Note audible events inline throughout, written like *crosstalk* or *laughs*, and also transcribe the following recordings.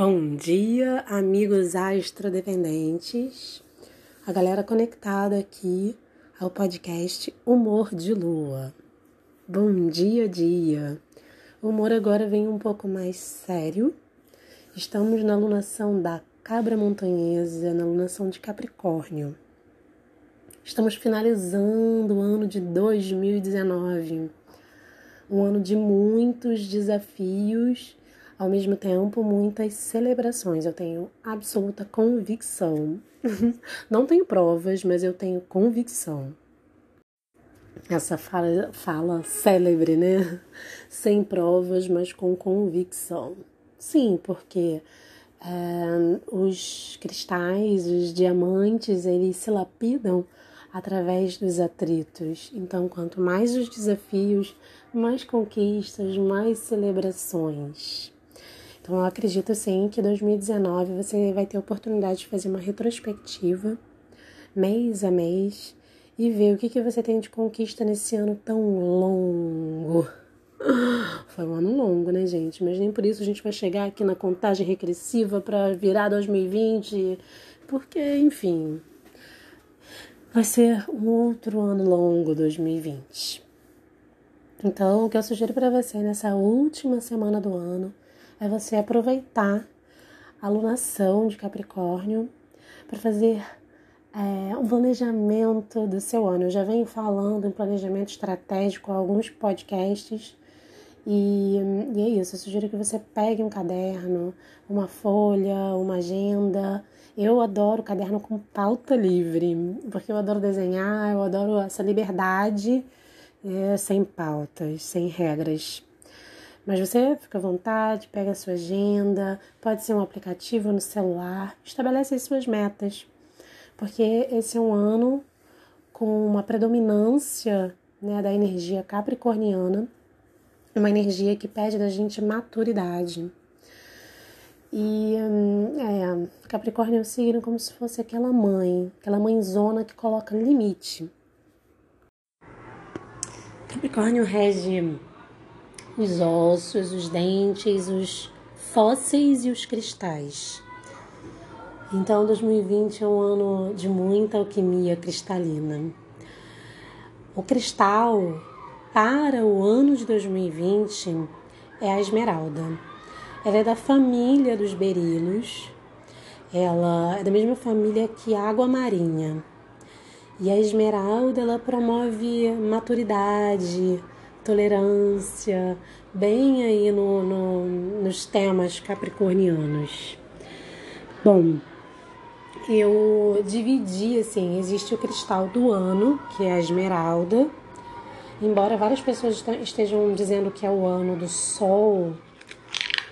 Bom dia, amigos astrodependentes, a galera conectada aqui ao podcast Humor de Lua. Bom dia, dia. O humor agora vem um pouco mais sério. Estamos na lunação da Cabra Montanhesa, na lunação de Capricórnio. Estamos finalizando o ano de 2019, um ano de muitos desafios ao mesmo tempo muitas celebrações. Eu tenho absoluta convicção. *laughs* Não tenho provas, mas eu tenho convicção. Essa fala, fala célebre, né? Sem provas, mas com convicção. Sim, porque é, os cristais, os diamantes, eles se lapidam através dos atritos. Então, quanto mais os desafios, mais conquistas, mais celebrações. Então, eu acredito sim que 2019 você vai ter a oportunidade de fazer uma retrospectiva mês a mês e ver o que, que você tem de conquista nesse ano tão longo. *gasps* Foi um ano longo, né, gente? Mas nem por isso a gente vai chegar aqui na contagem regressiva para virar 2020, porque, enfim, vai ser um outro ano longo 2020. Então, o que eu sugiro para você nessa última semana do ano é você aproveitar a alunação de Capricórnio para fazer é, um planejamento do seu ano. Eu já venho falando em planejamento estratégico há alguns podcasts. E, e é isso, eu sugiro que você pegue um caderno, uma folha, uma agenda. Eu adoro caderno com pauta livre, porque eu adoro desenhar, eu adoro essa liberdade é, sem pautas, sem regras. Mas você fica à vontade, pega a sua agenda, pode ser um aplicativo no celular, estabelece as suas metas, porque esse é um ano com uma predominância né, da energia capricorniana, uma energia que pede da gente maturidade. E hum, é, Capricórnio é um signo como se fosse aquela mãe, aquela mãezona que coloca limite. Capricórnio rege os ossos, os dentes, os fósseis e os cristais. Então, 2020 é um ano de muita alquimia cristalina. O cristal para o ano de 2020 é a esmeralda. Ela é da família dos berilos. Ela é da mesma família que a água marinha. E a esmeralda ela promove maturidade, tolerância, bem aí no, no, nos temas capricornianos. Bom, eu dividi assim, existe o cristal do ano, que é a esmeralda, embora várias pessoas estejam dizendo que é o ano do sol,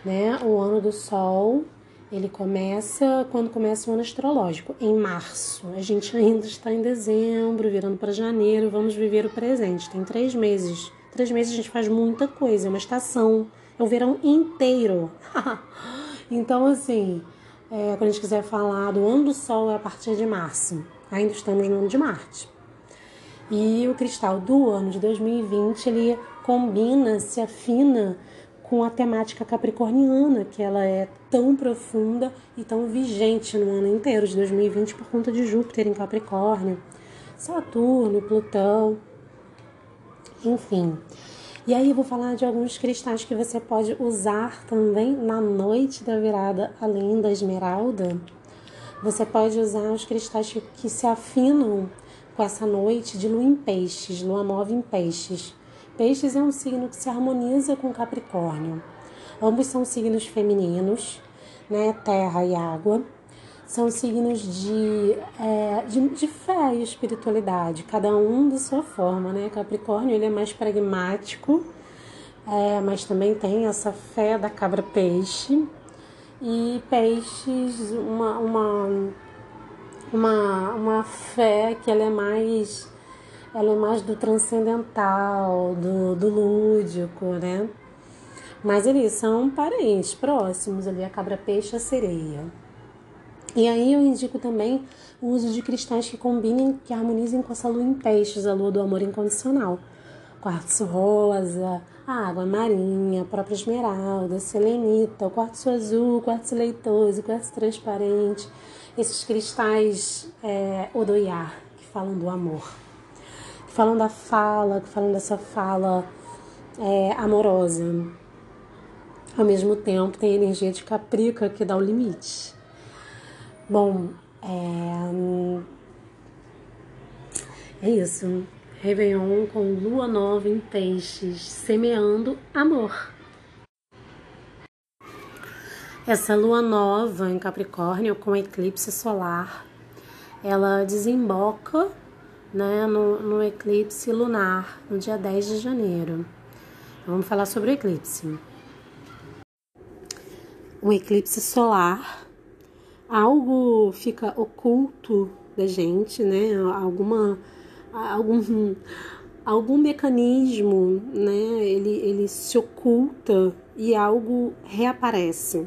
né? O ano do sol, ele começa quando começa o ano astrológico, em março. A gente ainda está em dezembro, virando para janeiro, vamos viver o presente. Tem três meses Três meses a gente faz muita coisa, é uma estação, é o verão inteiro. *laughs* então, assim, é, quando a gente quiser falar do ano do Sol, é a partir de março. Ainda estamos no ano de Marte. E o cristal do ano de 2020, ele combina, se afina com a temática capricorniana, que ela é tão profunda e tão vigente no ano inteiro de 2020 por conta de Júpiter em Capricórnio, Saturno, Plutão enfim. E aí eu vou falar de alguns cristais que você pode usar também na noite da virada, além da esmeralda. Você pode usar os cristais que se afinam com essa noite de lua em peixes, lua nova em peixes. Peixes é um signo que se harmoniza com Capricórnio. Ambos são signos femininos, né? Terra e água são signos de, é, de, de, fé e espiritualidade, cada um de sua forma, né? Capricórnio ele é mais pragmático, é, mas também tem essa fé da cabra-peixe e peixes uma, uma, uma, uma fé que ela é mais ela é mais do transcendental, do, do lúdico, né? Mas eles são parentes próximos ali, a cabra-peixe e a sereia. E aí eu indico também o uso de cristais que combinem, que harmonizem com essa lua em peixes, a lua do amor incondicional. Quartzo rosa, a água marinha, a própria esmeralda, selenita, o quartzo azul, o quartzo leitoso, o quartzo transparente, esses cristais é, odoiar, que falam do amor, que falam da fala, que falam dessa fala é, amorosa. Ao mesmo tempo, tem a energia de Caprica que dá o limite. Bom, é, é isso. Réveillon com lua nova em peixes, semeando amor. Essa lua nova em Capricórnio com eclipse solar, ela desemboca né, no, no eclipse lunar no dia 10 de janeiro. Vamos falar sobre o eclipse. Um eclipse solar, algo fica oculto da gente, né? Alguma algum, algum mecanismo, né? Ele, ele se oculta e algo reaparece,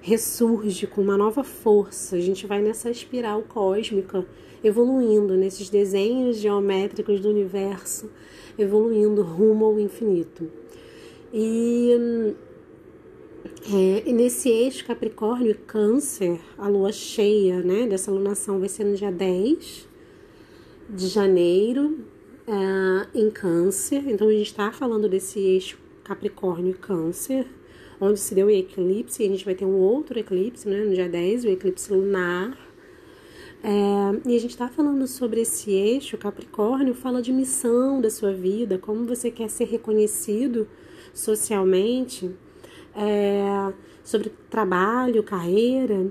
ressurge com uma nova força. A gente vai nessa espiral cósmica, evoluindo nesses desenhos geométricos do universo, evoluindo rumo ao infinito. E é, nesse eixo Capricórnio e Câncer, a lua cheia né, dessa lunação vai ser no dia 10 de janeiro uh, em Câncer. Então a gente está falando desse eixo Capricórnio e Câncer, onde se deu o eclipse, e a gente vai ter um outro eclipse, né, no dia 10, o eclipse lunar. É, e a gente está falando sobre esse eixo, Capricórnio fala de missão da sua vida, como você quer ser reconhecido socialmente, é, sobre trabalho, carreira.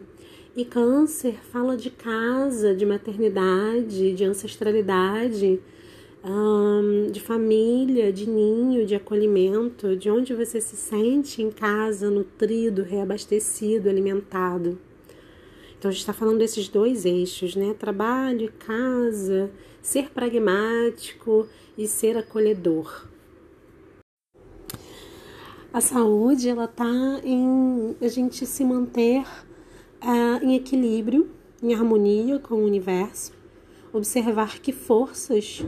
E câncer fala de casa, de maternidade, de ancestralidade, de família, de ninho, de acolhimento, de onde você se sente em casa, nutrido, reabastecido, alimentado. Então a gente está falando desses dois eixos, né? Trabalho e casa, ser pragmático e ser acolhedor. A saúde, ela tá em a gente se manter uh, em equilíbrio, em harmonia com o universo, observar que forças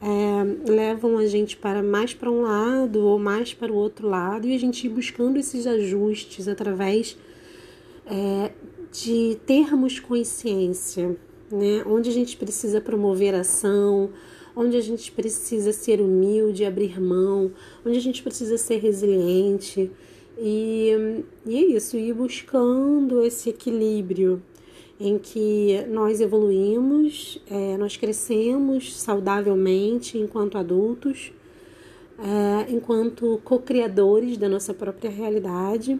é, levam a gente para mais para um lado ou mais para o outro lado e a gente ir buscando esses ajustes através é, de termos consciência, né? onde a gente precisa promover ação, onde a gente precisa ser humilde, abrir mão, onde a gente precisa ser resiliente, e, e é isso, ir buscando esse equilíbrio em que nós evoluímos, é, nós crescemos saudavelmente enquanto adultos, é, enquanto co-criadores da nossa própria realidade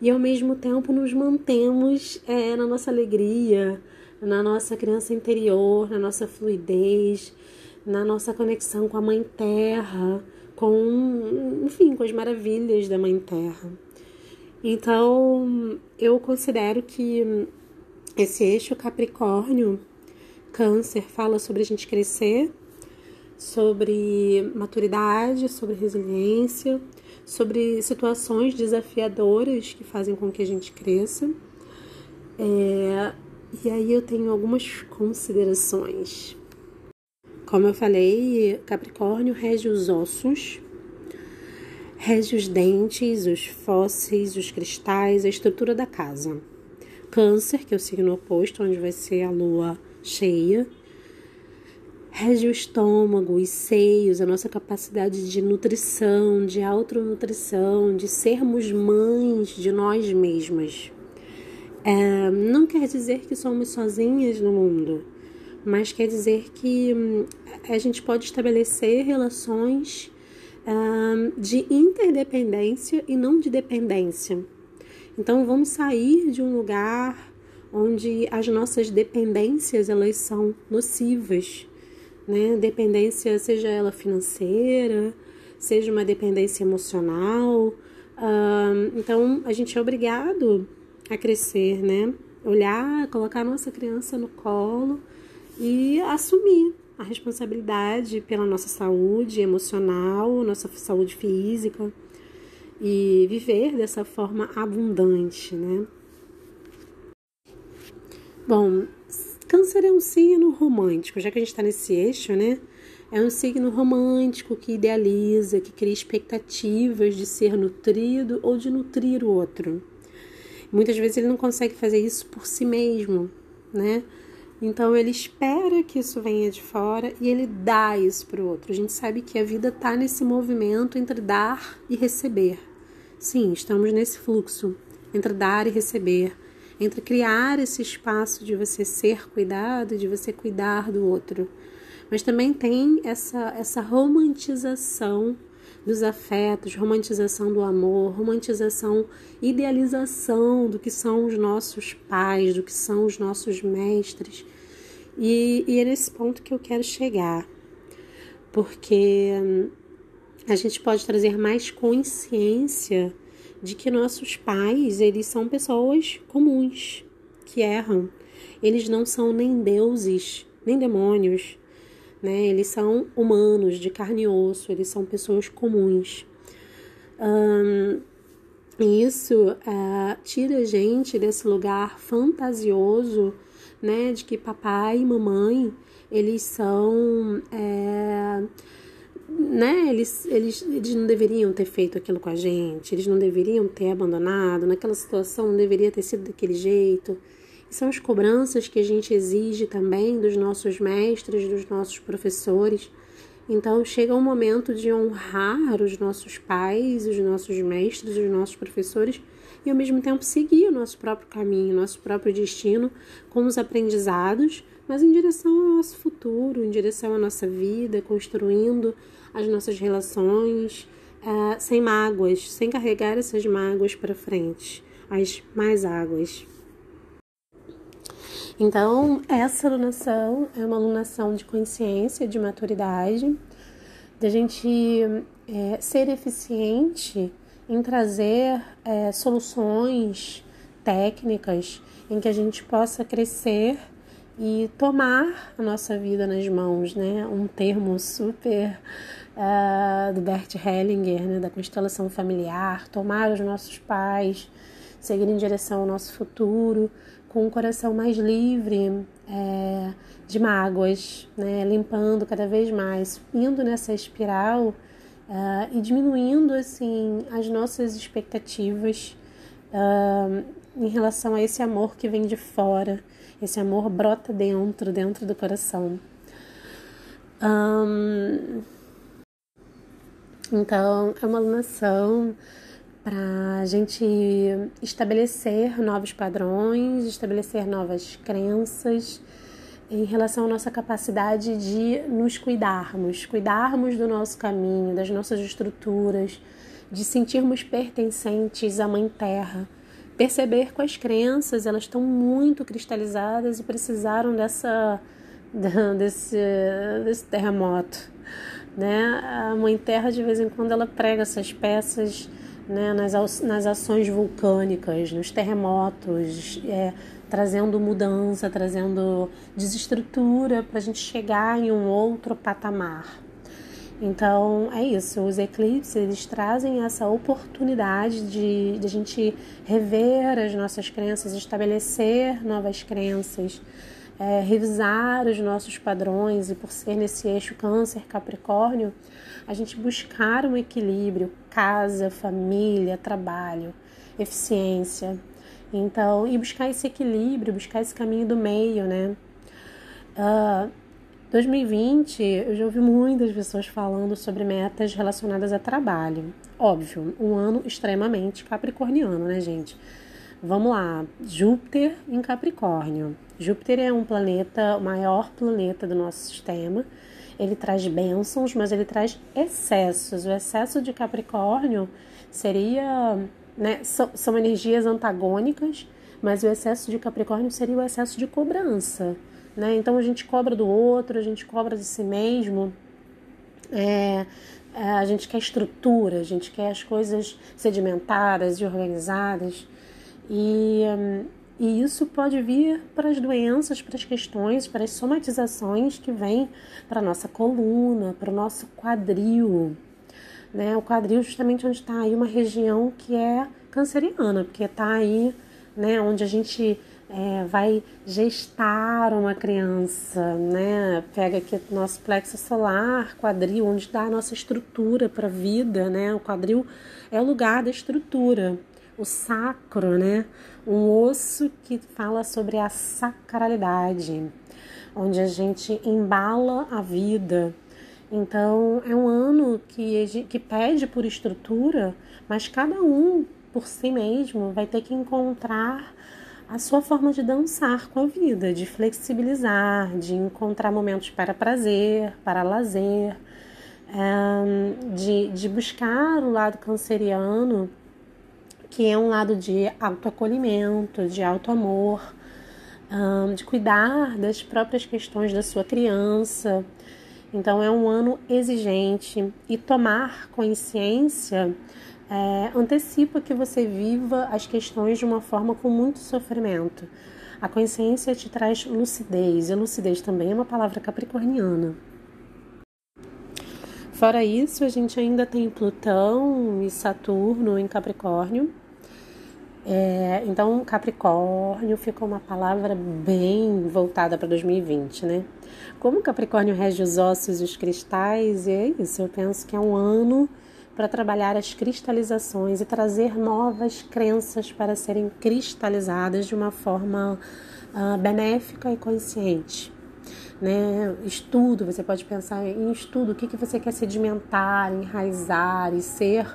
e ao mesmo tempo nos mantemos é, na nossa alegria, na nossa criança interior, na nossa fluidez, na nossa conexão com a Mãe Terra, com, enfim, com as maravilhas da Mãe Terra. Então, eu considero que esse eixo Capricórnio, Câncer, fala sobre a gente crescer, sobre maturidade, sobre resiliência, sobre situações desafiadoras que fazem com que a gente cresça. É, e aí eu tenho algumas considerações. Como eu falei, Capricórnio rege os ossos, rege os dentes, os fósseis, os cristais, a estrutura da casa. Câncer, que é o signo oposto, onde vai ser a lua cheia, rege o estômago, os seios, a nossa capacidade de nutrição, de autonutrição, de sermos mães de nós mesmas. É, não quer dizer que somos sozinhas no mundo mas quer dizer que hum, a gente pode estabelecer relações hum, de interdependência e não de dependência. Então vamos sair de um lugar onde as nossas dependências elas são nocivas, né? Dependência seja ela financeira, seja uma dependência emocional. Hum, então a gente é obrigado a crescer, né? Olhar, colocar a nossa criança no colo e assumir a responsabilidade pela nossa saúde emocional, nossa saúde física e viver dessa forma abundante, né? Bom, Câncer é um signo romântico, já que a gente está nesse eixo, né? É um signo romântico que idealiza, que cria expectativas de ser nutrido ou de nutrir o outro. Muitas vezes ele não consegue fazer isso por si mesmo, né? Então ele espera que isso venha de fora e ele dá isso para o outro. A gente sabe que a vida está nesse movimento entre dar e receber. Sim, estamos nesse fluxo entre dar e receber, entre criar esse espaço de você ser cuidado, de você cuidar do outro. Mas também tem essa, essa romantização dos afetos, romantização do amor, romantização, idealização do que são os nossos pais, do que são os nossos mestres. E, e é nesse ponto que eu quero chegar, porque hum, a gente pode trazer mais consciência de que nossos pais, eles são pessoas comuns, que erram. Eles não são nem deuses, nem demônios, né? Eles são humanos, de carne e osso, eles são pessoas comuns. Um, isso uh, tira a gente desse lugar fantasioso, né? De que papai e mamãe, eles são... É, né, eles, eles, eles não deveriam ter feito aquilo com a gente, eles não deveriam ter abandonado, naquela situação não deveria ter sido daquele jeito são as cobranças que a gente exige também dos nossos mestres, dos nossos professores. Então chega um momento de honrar os nossos pais, os nossos mestres, os nossos professores e ao mesmo tempo seguir o nosso próprio caminho, nosso próprio destino com os aprendizados, mas em direção ao nosso futuro, em direção à nossa vida, construindo as nossas relações, uh, sem mágoas, sem carregar essas mágoas para frente, as mais águas. Então, essa alunação é uma alunação de consciência, de maturidade, de a gente é, ser eficiente em trazer é, soluções técnicas em que a gente possa crescer e tomar a nossa vida nas mãos, né? Um termo super uh, do Bert Hellinger, né? Da constelação familiar, tomar os nossos pais, seguir em direção ao nosso futuro, com um coração mais livre é, de mágoas, né? limpando cada vez mais, indo nessa espiral uh, e diminuindo assim as nossas expectativas uh, em relação a esse amor que vem de fora, esse amor brota dentro, dentro do coração. Um, então, é uma alunação para a gente estabelecer novos padrões, estabelecer novas crenças em relação à nossa capacidade de nos cuidarmos, cuidarmos do nosso caminho, das nossas estruturas, de sentirmos pertencentes à Mãe Terra, perceber que as crenças elas estão muito cristalizadas e precisaram dessa desse, desse terremoto, né? A Mãe Terra de vez em quando ela prega essas peças né, nas, nas ações vulcânicas, nos terremotos, é, trazendo mudança, trazendo desestrutura para a gente chegar em um outro patamar. Então é isso, os eclipses eles trazem essa oportunidade de, de a gente rever as nossas crenças, estabelecer novas crenças, é, revisar os nossos padrões e por ser nesse eixo Câncer Capricórnio, a gente buscar um equilíbrio, casa, família, trabalho, eficiência. Então, e buscar esse equilíbrio, buscar esse caminho do meio, né? Uh, ah, 2020, eu já ouvi muitas pessoas falando sobre metas relacionadas a trabalho. Óbvio, um ano extremamente capricorniano, né, gente? Vamos lá, Júpiter em Capricórnio. Júpiter é um planeta, o maior planeta do nosso sistema. Ele traz bênçãos, mas ele traz excessos. O excesso de Capricórnio seria. Né, são, são energias antagônicas, mas o excesso de Capricórnio seria o excesso de cobrança. Né? Então a gente cobra do outro, a gente cobra de si mesmo. É, é a gente quer estrutura, a gente quer as coisas sedimentadas e organizadas. E, e isso pode vir para as doenças, para as questões, para as somatizações que vêm para a nossa coluna, para o nosso quadril. Né? O quadril justamente onde está aí uma região que é canceriana, porque está aí né, onde a gente é, vai gestar uma criança, né? Pega aqui nosso plexo solar, quadril, onde dá a nossa estrutura para a vida, né? O quadril é o lugar da estrutura, o sacro, né? Um osso que fala sobre a sacralidade, onde a gente embala a vida. Então, é um ano que, que pede por estrutura, mas cada um por si mesmo vai ter que encontrar a sua forma de dançar com a vida, de flexibilizar, de encontrar momentos para prazer, para lazer, de, de buscar o lado canceriano, que é um lado de autoacolhimento, de autoamor, de cuidar das próprias questões da sua criança. Então, é um ano exigente e tomar consciência é, antecipa que você viva as questões de uma forma com muito sofrimento. A consciência te traz lucidez, e lucidez também é uma palavra capricorniana. Fora isso, a gente ainda tem Plutão e Saturno em Capricórnio. É, então, Capricórnio ficou uma palavra bem voltada para 2020, né? Como Capricórnio rege os ossos e os cristais, e é isso, eu penso que é um ano para trabalhar as cristalizações e trazer novas crenças para serem cristalizadas de uma forma uh, benéfica e consciente. Né? Estudo, você pode pensar em estudo, o que, que você quer sedimentar, enraizar e ser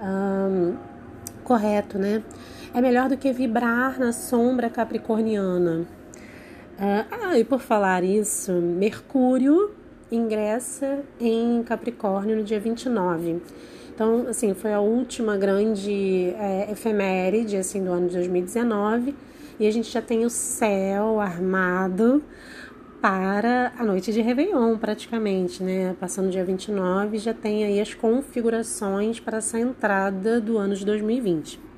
um, correto, né? É melhor do que vibrar na sombra capricorniana. Uh, ah, e por falar isso, Mercúrio ingressa em Capricórnio no dia 29. Então, assim, foi a última grande é, efeméride assim, do ano de 2019 e a gente já tem o céu armado para a noite de Réveillon, praticamente, né? Passando dia 29, já tem aí as configurações para essa entrada do ano de 2020.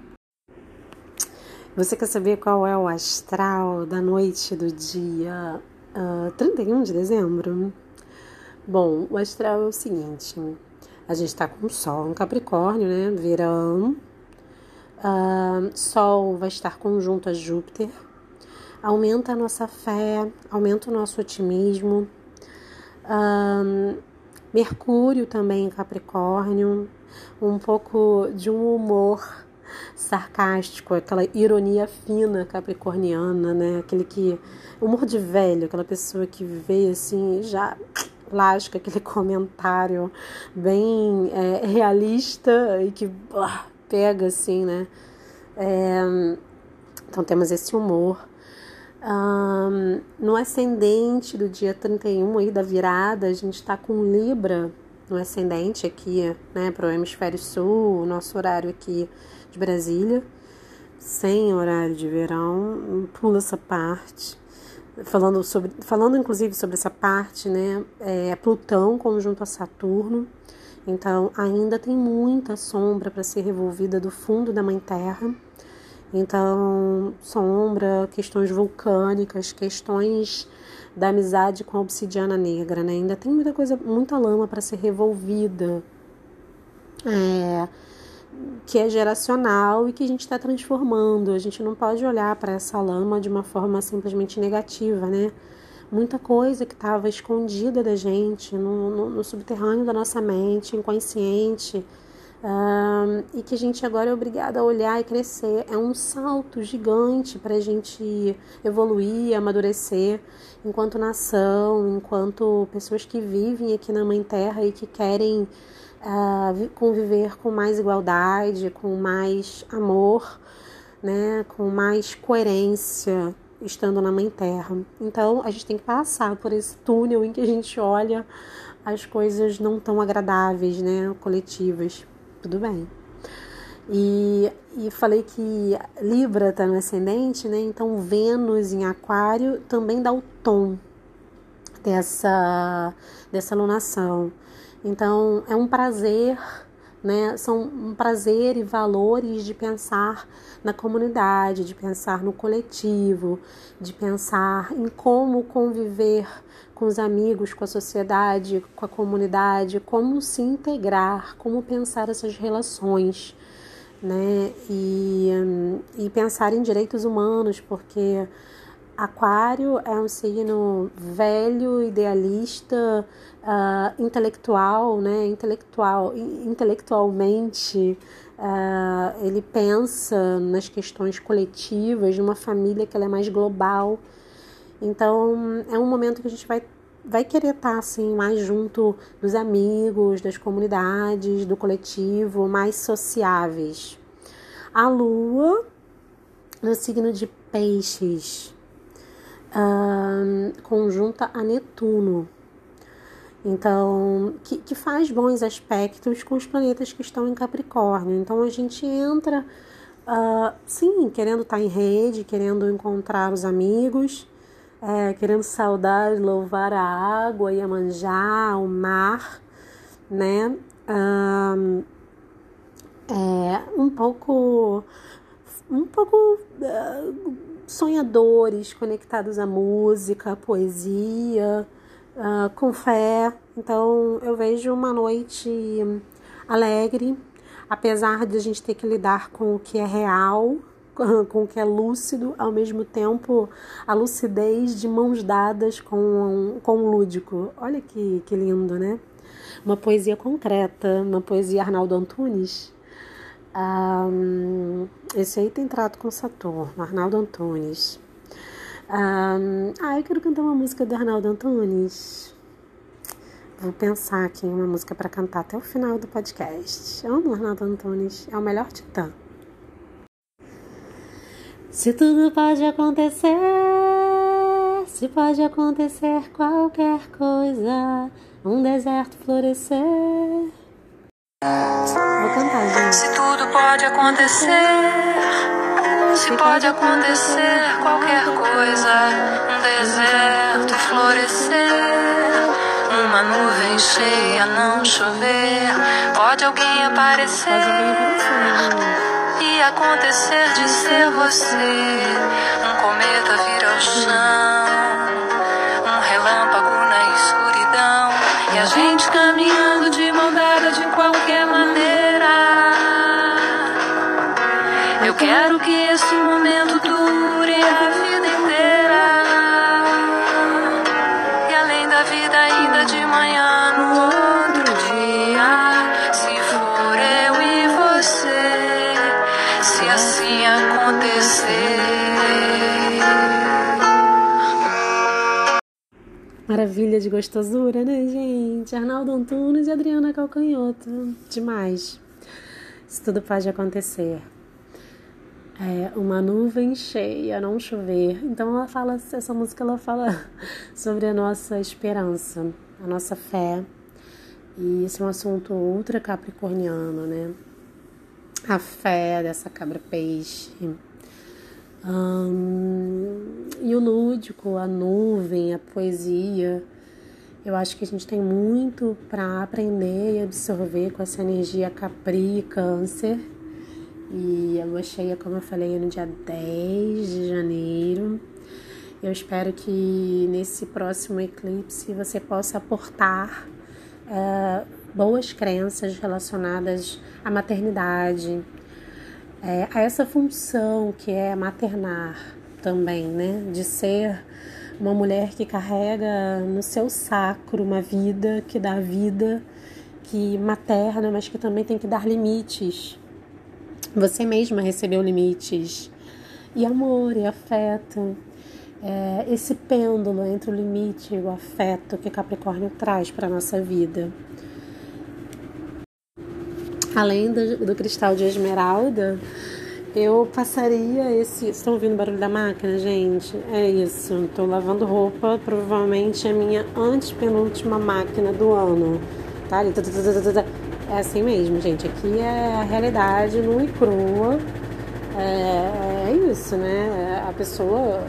Você quer saber qual é o astral da noite do dia uh, ah, 31 de dezembro? Bom, o astral é o seguinte: a gente está com o Sol em Capricórnio, né? Verão. Uh, Sol vai estar conjunto a Júpiter. Aumenta a nossa fé, aumenta o nosso otimismo. Uh, Mercúrio também em Capricórnio. Um pouco de um humor sarcástico, aquela ironia fina capricorniana, né? Aquele que. Humor de velho, aquela pessoa que vê assim já plástica, aquele *laughs* comentário bem é, realista e que uh, pega assim, né? É, então temos esse humor. Um, no ascendente do dia 31 aí da virada, a gente está com Libra no ascendente aqui, né, para o hemisfério sul, nosso horário aqui de Brasília, sem horário de verão, pula essa parte falando sobre, falando inclusive sobre essa parte, né? É Plutão conjunto a Saturno. Então ainda tem muita sombra para ser revolvida do fundo da Mãe Terra. Então, sombra, questões vulcânicas, questões da amizade com a obsidiana negra, né? Ainda tem muita coisa, muita lama para ser revolvida. É, que é geracional e que a gente está transformando. A gente não pode olhar para essa lama de uma forma simplesmente negativa, né? Muita coisa que estava escondida da gente, no, no, no, subterrâneo da nossa mente, inconsciente, um, e que a gente agora é obrigada a olhar e crescer. É um salto gigante para a gente evoluir, amadurecer enquanto nação, enquanto pessoas que vivem aqui na Mãe Terra e que querem uh, conviver com mais igualdade, com mais amor, né, com mais coerência estando na Mãe Terra. Então a gente tem que passar por esse túnel em que a gente olha as coisas não tão agradáveis, né, coletivas. Tudo bem. E, e falei que Libra está no ascendente, né? Então Vênus em Aquário também dá o tom dessa, dessa lunação. Então, é um prazer, né? São um prazer e valores de pensar na comunidade, de pensar no coletivo, de pensar em como conviver com os amigos, com a sociedade, com a comunidade, como se integrar, como pensar essas relações. Né? E, e pensar em direitos humanos, porque Aquário é um signo velho, idealista, uh, intelectual, né? Intelectual, intelectualmente, uh, ele pensa nas questões coletivas, numa família que ela é mais global. Então, é um momento que a gente vai vai querer estar assim mais junto dos amigos, das comunidades, do coletivo, mais sociáveis. A Lua no signo de Peixes, um, conjunta a Netuno. Então, que, que faz bons aspectos com os planetas que estão em Capricórnio. Então, a gente entra, uh, sim, querendo estar em rede, querendo encontrar os amigos, é, querendo saudar, louvar a água, Iemanjá, o mar, né? Um, é, um pouco, um pouco uh, sonhadores, conectados à música, à poesia, uh, com fé. Então eu vejo uma noite alegre, apesar de a gente ter que lidar com o que é real, *laughs* com o que é lúcido, ao mesmo tempo a lucidez de mãos dadas com, com o lúdico. Olha que, que lindo, né? Uma poesia concreta, uma poesia Arnaldo Antunes. Um, esse aí tem trato com Saturno, Arnaldo Antunes. Um, ah, eu quero cantar uma música do Arnaldo Antunes. Vou pensar aqui em uma música para cantar até o final do podcast. amo Arnaldo Antunes, é o melhor titã. Se tudo pode acontecer, se pode acontecer qualquer coisa, um deserto florescer. Vou cantar, gente. Se tudo pode acontecer, se pode acontecer qualquer coisa, um deserto florescer, uma nuvem cheia não chover, pode alguém aparecer. Pode alguém aparecer acontecer de ser você. Um cometa vir ao chão, um relâmpago na escuridão. E a gente caminhando de mão dada de qualquer maneira. Eu quero que esse Maravilha de gostosura, né, gente? Arnaldo Antunes e Adriana Calcanhoto. Demais. Isso tudo pode acontecer. É uma nuvem cheia, não chover. Então ela fala, essa música ela fala *laughs* sobre a nossa esperança, a nossa fé. E esse é um assunto ultra capricorniano, né? A fé dessa cabra peixe. Hum, e o lúdico, a nuvem, a poesia. Eu acho que a gente tem muito para aprender e absorver com essa energia Capri, Câncer. E a lua cheia, como eu falei, é no dia 10 de janeiro. Eu espero que nesse próximo eclipse você possa aportar é, boas crenças relacionadas à maternidade, é, a essa função que é maternar também, né? De ser uma mulher que carrega no seu sacro uma vida que dá vida, que materna, mas que também tem que dar limites. Você mesma recebeu limites e amor e afeto. É, esse pêndulo entre o limite e o afeto que Capricórnio traz para a nossa vida. Além do, do, cristal de esmeralda, eu passaria esse. Estão ouvindo o barulho da máquina, gente? É isso. Estou lavando roupa, provavelmente é a minha antepenúltima máquina do ano. Tá? É assim mesmo, gente. Aqui é a realidade nua e crua. É, é isso, né? A pessoa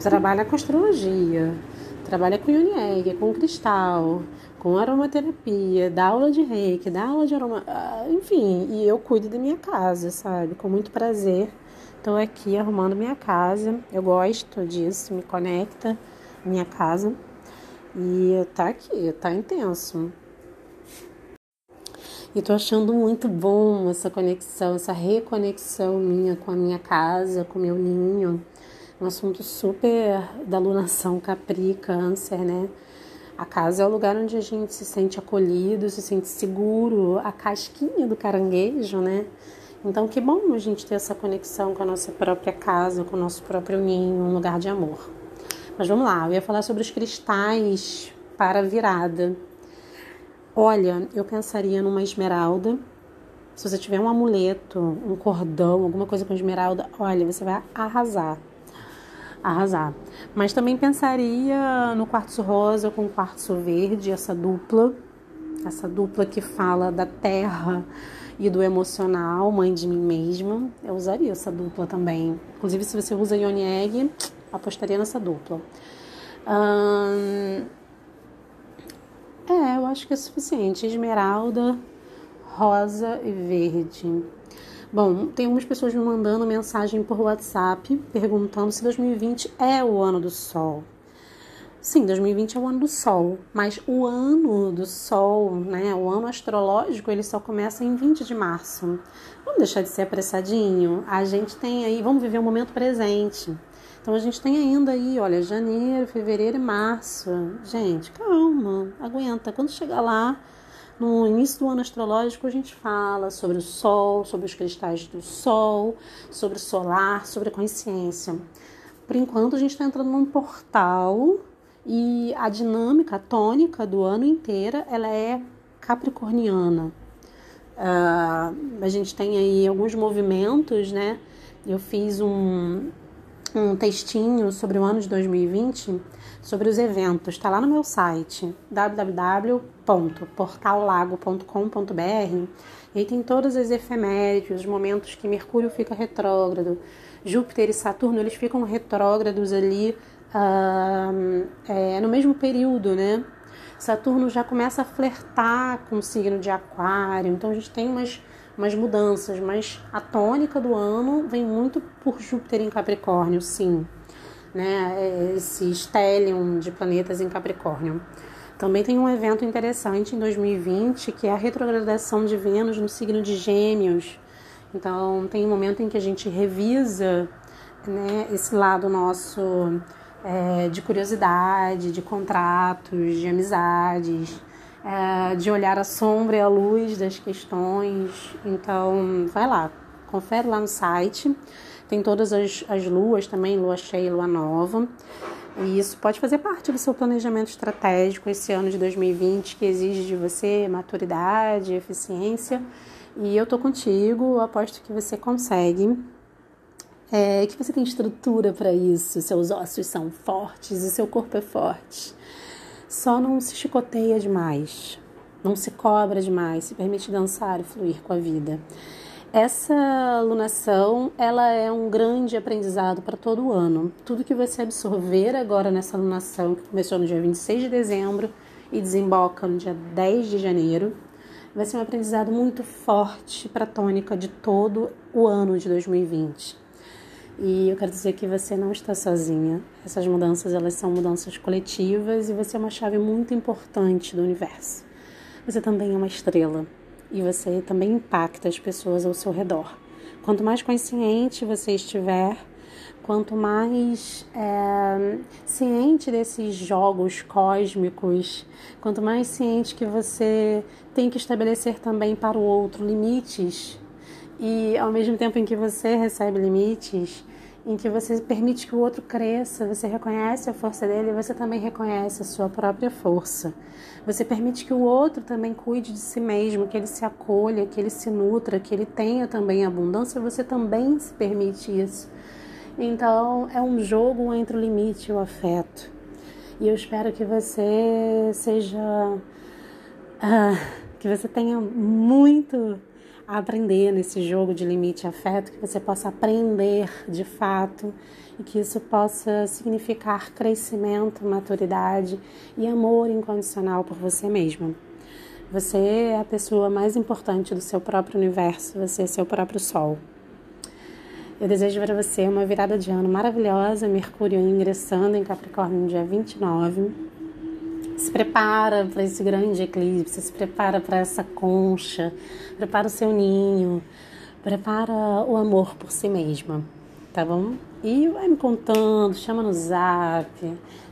trabalha com astrologia, trabalha com Yonieg, com cristal, com aromaterapia, dá aula de reiki, dá aula de aroma. Ah, enfim, e eu cuido da minha casa, sabe? Com muito prazer. Estou aqui arrumando minha casa. Eu gosto disso, me conecta minha casa. E tá aqui, tá intenso. E tô achando muito bom essa conexão, essa reconexão minha com a minha casa, com o meu ninho. Um assunto super da lunação Capri, Câncer, né? A casa é o lugar onde a gente se sente acolhido, se sente seguro, a casquinha do caranguejo, né? Então, que bom a gente ter essa conexão com a nossa própria casa, com o nosso próprio ninho, um lugar de amor. Mas vamos lá, eu ia falar sobre os cristais para virada. Olha, eu pensaria numa esmeralda. Se você tiver um amuleto, um cordão, alguma coisa com esmeralda, olha, você vai arrasar. Arrasar. Mas também pensaria no quartzo rosa com quartzo verde, essa dupla. Essa dupla que fala da terra e do emocional, mãe de mim mesma. Eu usaria essa dupla também. Inclusive, se você usa Yoni Egg, apostaria nessa dupla. Hum, é, eu acho que é suficiente. Esmeralda, rosa e verde. Bom, tem algumas pessoas me mandando mensagem por WhatsApp perguntando se 2020 é o ano do Sol. Sim, 2020 é o ano do Sol, mas o ano do Sol, né, o ano astrológico, ele só começa em 20 de março. Vamos deixar de ser apressadinho? A gente tem aí, vamos viver o momento presente. Então a gente tem ainda aí, olha, janeiro, fevereiro e março. Gente, calma, aguenta. Quando chegar lá, no início do ano astrológico, a gente fala sobre o Sol, sobre os cristais do Sol, sobre o solar, sobre a consciência. Por enquanto, a gente está entrando num portal e a dinâmica, a tônica do ano inteiro, ela é capricorniana. Uh, a gente tem aí alguns movimentos, né? Eu fiz um, um textinho sobre o ano de 2020, sobre os eventos. Está lá no meu site www.portallago.com.br e tem todas as efemérides, os momentos que Mercúrio fica retrógrado, Júpiter e Saturno eles ficam retrógrados ali uh, é, no mesmo período, né? Saturno já começa a flertar com o signo de Aquário, então a gente tem umas umas mudanças, mas a tônica do ano vem muito por Júpiter em Capricórnio, sim. Né? É esse stellium de planetas em Capricórnio. Também tem um evento interessante em 2020 que é a retrogradação de Vênus no signo de Gêmeos. Então, tem um momento em que a gente revisa né, esse lado nosso é, de curiosidade, de contratos, de amizades é, de olhar a sombra e a luz das questões. Então, vai lá, confere lá no site. Tem todas as, as luas também, lua cheia e lua nova. E isso pode fazer parte do seu planejamento estratégico esse ano de 2020, que exige de você maturidade, eficiência. E eu tô contigo, aposto que você consegue. É, que você tem estrutura para isso, seus ossos são fortes e seu corpo é forte. Só não se chicoteia demais, não se cobra demais, se permite dançar e fluir com a vida. Essa lunação, ela é um grande aprendizado para todo o ano. Tudo que você absorver agora nessa lunação, que começou no dia 26 de dezembro e desemboca no dia 10 de janeiro, vai ser um aprendizado muito forte para a tônica de todo o ano de 2020. E eu quero dizer que você não está sozinha. Essas mudanças, elas são mudanças coletivas e você é uma chave muito importante do universo. Você também é uma estrela e você também impacta as pessoas ao seu redor. Quanto mais consciente você estiver, quanto mais é, ciente desses jogos cósmicos, quanto mais ciente que você tem que estabelecer também para o outro limites e ao mesmo tempo em que você recebe limites, em que você permite que o outro cresça, você reconhece a força dele você também reconhece a sua própria força. Você permite que o outro também cuide de si mesmo, que ele se acolha, que ele se nutra, que ele tenha também abundância, você também se permite isso. Então, é um jogo entre o limite e o afeto. E eu espero que você seja. Uh, que você tenha muito aprender nesse jogo de limite e afeto, que você possa aprender de fato e que isso possa significar crescimento, maturidade e amor incondicional por você mesma. Você é a pessoa mais importante do seu próprio universo, você é seu próprio sol. Eu desejo para você uma virada de ano maravilhosa, Mercúrio ingressando em Capricórnio no dia 29. Se prepara para esse grande eclipse, se prepara para essa concha, prepara o seu ninho, prepara o amor por si mesma, tá bom? E vai me contando, chama no zap,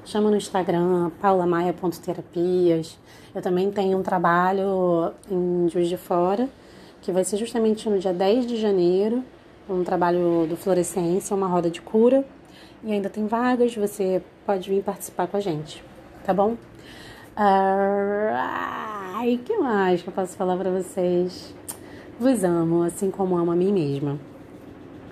chama no Instagram, paulamaia.terapias. Eu também tenho um trabalho em Juiz de Fora, que vai ser justamente no dia 10 de janeiro, um trabalho do Florescência, uma roda de cura. E ainda tem vagas, você pode vir participar com a gente, tá bom? Ai, que mais que eu posso falar para vocês? Vos amo, assim como amo a mim mesma.